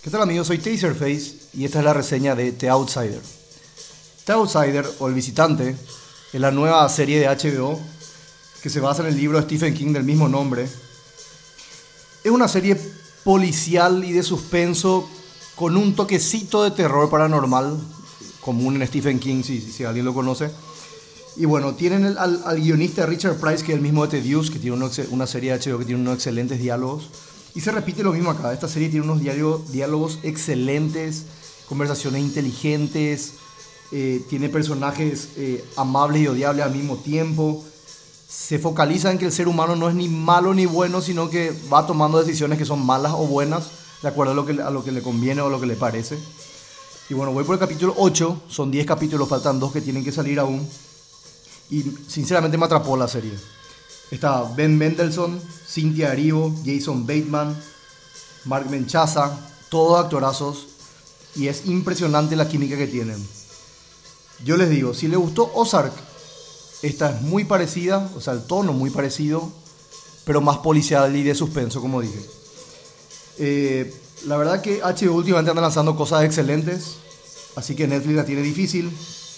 ¿Qué tal amigos? Soy Taserface y esta es la reseña de The Outsider. The Outsider o El Visitante es la nueva serie de HBO que se basa en el libro de Stephen King del mismo nombre. Es una serie policial y de suspenso con un toquecito de terror paranormal, común en Stephen King si, alguien lo conoce. Y bueno, tienen al, guionista Richard Price, que es el mismo de The Deuce, que tiene una serie de HBO que tiene unos excelentes diálogos. Y se repite lo mismo acá. Esta serie tiene unos diálogos excelentes, conversaciones inteligentes, eh, tiene personajes eh, amables y odiables al mismo tiempo. Se focaliza en que el ser humano no es ni malo ni bueno, sino que va tomando decisiones que son malas o buenas, de acuerdo a lo que, a lo que le conviene o a lo que le parece. Y bueno, voy por el capítulo 8, son 10 capítulos, faltan dos que tienen que salir aún. Y sinceramente me atrapó la serie. Está Ben Mendelssohn, Cynthia Erivo, Jason Bateman, Mark Menchaza, todos actorazos. Y es impresionante la química que tienen. Yo les digo, si les gustó Ozark, esta es muy parecida, o sea, el tono muy parecido, pero más policial y de suspenso, como dije. Eh, la verdad que HBO últimamente anda lanzando cosas excelentes, así que Netflix la tiene difícil,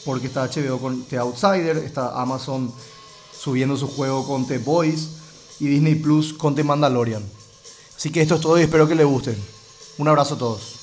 porque está HBO con The Outsider, está Amazon subiendo su juego con The Boys y Disney Plus con The Mandalorian. Así que esto es todo y espero que les guste. Un abrazo a todos.